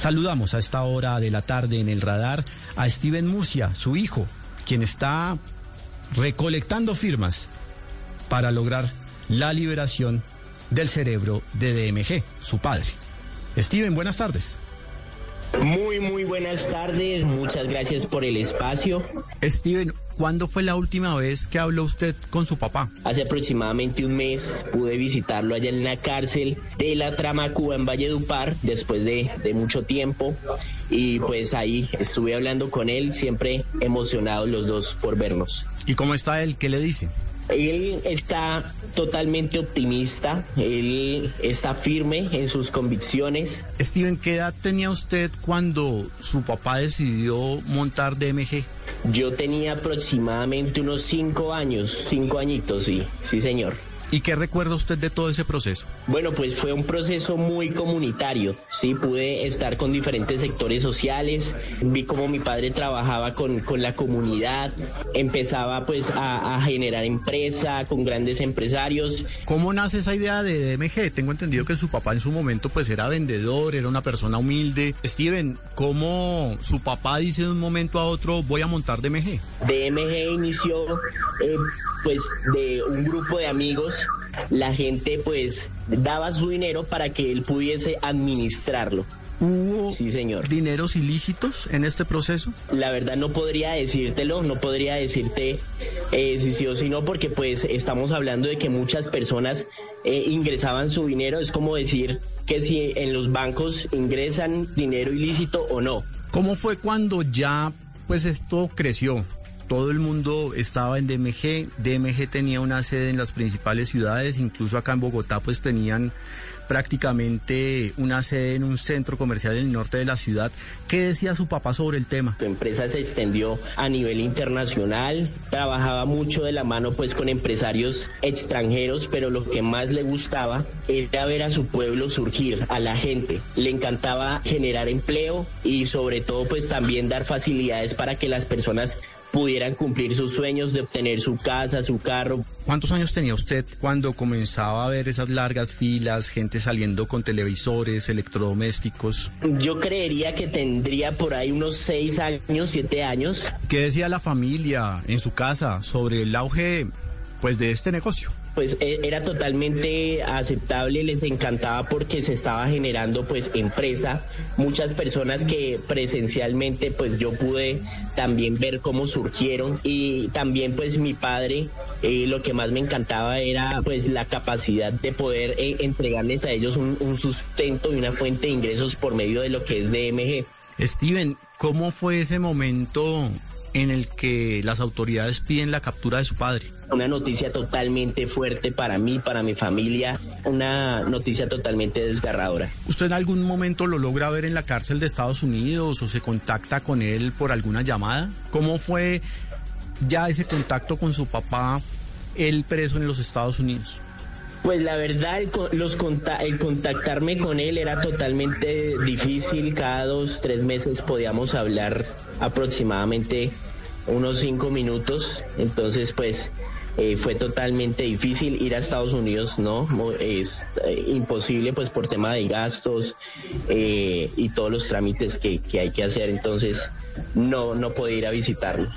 Saludamos a esta hora de la tarde en el radar a Steven Murcia, su hijo, quien está recolectando firmas para lograr la liberación del cerebro de DMG, su padre. Steven, buenas tardes. Muy, muy buenas tardes. Muchas gracias por el espacio. Steven, ¿cuándo fue la última vez que habló usted con su papá? Hace aproximadamente un mes pude visitarlo allá en la cárcel de la Trama Cuba en Valledupar después de, de mucho tiempo. Y pues ahí estuve hablando con él, siempre emocionados los dos por vernos. ¿Y cómo está él? ¿Qué le dice? Él está totalmente optimista, él está firme en sus convicciones. Steven, ¿qué edad tenía usted cuando su papá decidió montar DMG? Yo tenía aproximadamente unos cinco años, cinco añitos, sí, sí señor. ¿Y qué recuerda usted de todo ese proceso? Bueno, pues fue un proceso muy comunitario, sí, pude estar con diferentes sectores sociales, vi cómo mi padre trabajaba con, con la comunidad, empezaba pues a, a, generar empresa con grandes empresarios. ¿Cómo nace esa idea de DMG? Tengo entendido que su papá en su momento pues era vendedor, era una persona humilde. Steven, ¿cómo su papá dice de un momento a otro voy a montar DMG? DMG inició eh, pues de un grupo de amigos la gente pues daba su dinero para que él pudiese administrarlo. ¿Hubo sí, señor. dineros ilícitos en este proceso? La verdad no podría decírtelo, no podría decirte eh, si sí o si no, porque pues estamos hablando de que muchas personas eh, ingresaban su dinero. Es como decir que si en los bancos ingresan dinero ilícito o no. ¿Cómo fue cuando ya pues esto creció? Todo el mundo estaba en DMG, DMG tenía una sede en las principales ciudades, incluso acá en Bogotá pues tenían prácticamente una sede en un centro comercial en el norte de la ciudad. ¿Qué decía su papá sobre el tema? Tu empresa se extendió a nivel internacional, trabajaba mucho de la mano pues con empresarios extranjeros, pero lo que más le gustaba era ver a su pueblo surgir, a la gente. Le encantaba generar empleo y sobre todo pues también dar facilidades para que las personas pudieran cumplir sus sueños de obtener su casa, su carro. ¿Cuántos años tenía usted cuando comenzaba a ver esas largas filas, gente saliendo con televisores, electrodomésticos? Yo creería que tendría por ahí unos seis años, siete años. ¿Qué decía la familia en su casa sobre el auge pues de este negocio? Pues era totalmente aceptable, les encantaba porque se estaba generando pues empresa, muchas personas que presencialmente pues yo pude también ver cómo surgieron y también pues mi padre eh, lo que más me encantaba era pues la capacidad de poder eh, entregarles a ellos un, un sustento y una fuente de ingresos por medio de lo que es DMG. Steven, ¿cómo fue ese momento en el que las autoridades piden la captura de su padre? Una noticia totalmente fuerte para mí, para mi familia, una noticia totalmente desgarradora. ¿Usted en algún momento lo logra ver en la cárcel de Estados Unidos o se contacta con él por alguna llamada? ¿Cómo fue ya ese contacto con su papá, él preso en los Estados Unidos? Pues la verdad, el, los el contactarme con él era totalmente difícil. Cada dos, tres meses podíamos hablar aproximadamente unos cinco minutos. Entonces, pues eh, fue totalmente difícil ir a Estados Unidos, ¿no? Es eh, imposible pues por tema de gastos eh, y todos los trámites que, que, hay que hacer, entonces no, no pude ir a visitarlo.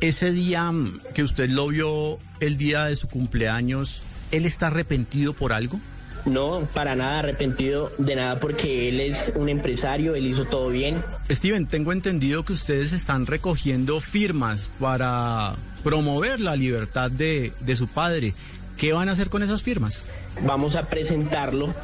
Ese día que usted lo vio, el día de su cumpleaños, ¿él está arrepentido por algo? No, para nada arrepentido de nada porque él es un empresario, él hizo todo bien. Steven, tengo entendido que ustedes están recogiendo firmas para promover la libertad de, de su padre. ¿Qué van a hacer con esas firmas? Vamos a presentarlo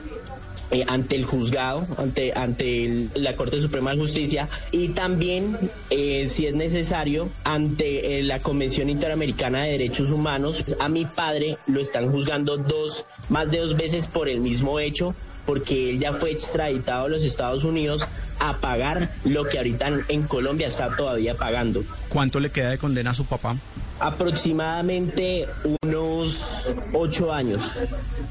eh, ante el juzgado, ante, ante el, la Corte Suprema de Justicia y también, eh, si es necesario, ante eh, la Convención Interamericana de Derechos Humanos. A mi padre lo están juzgando dos, más de dos veces por el mismo hecho porque él ya fue extraditado a los Estados Unidos a pagar lo que ahorita en Colombia está todavía pagando. ¿Cuánto le queda de condena a su papá? Aproximadamente unos ocho años.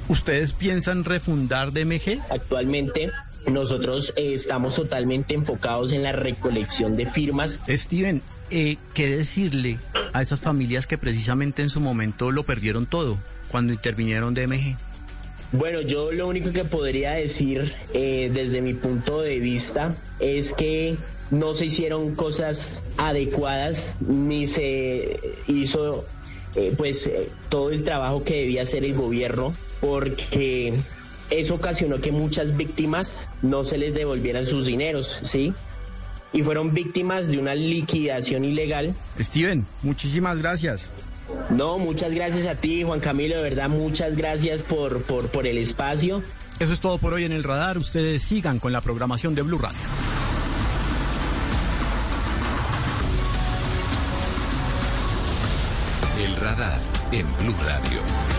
¿Ustedes piensan refundar DMG? Actualmente nosotros eh, estamos totalmente enfocados en la recolección de firmas. Steven, eh, ¿qué decirle a esas familias que precisamente en su momento lo perdieron todo cuando intervinieron DMG? Bueno, yo lo único que podría decir eh, desde mi punto de vista es que no se hicieron cosas adecuadas ni se hizo eh, pues eh, todo el trabajo que debía hacer el gobierno porque eso ocasionó que muchas víctimas no se les devolvieran sus dineros, ¿sí? Y fueron víctimas de una liquidación ilegal. Steven, muchísimas gracias. No, muchas gracias a ti, Juan Camilo, de verdad, muchas gracias por, por, por el espacio. Eso es todo por hoy en el radar. Ustedes sigan con la programación de Blue Radio. El radar en Blue Radio.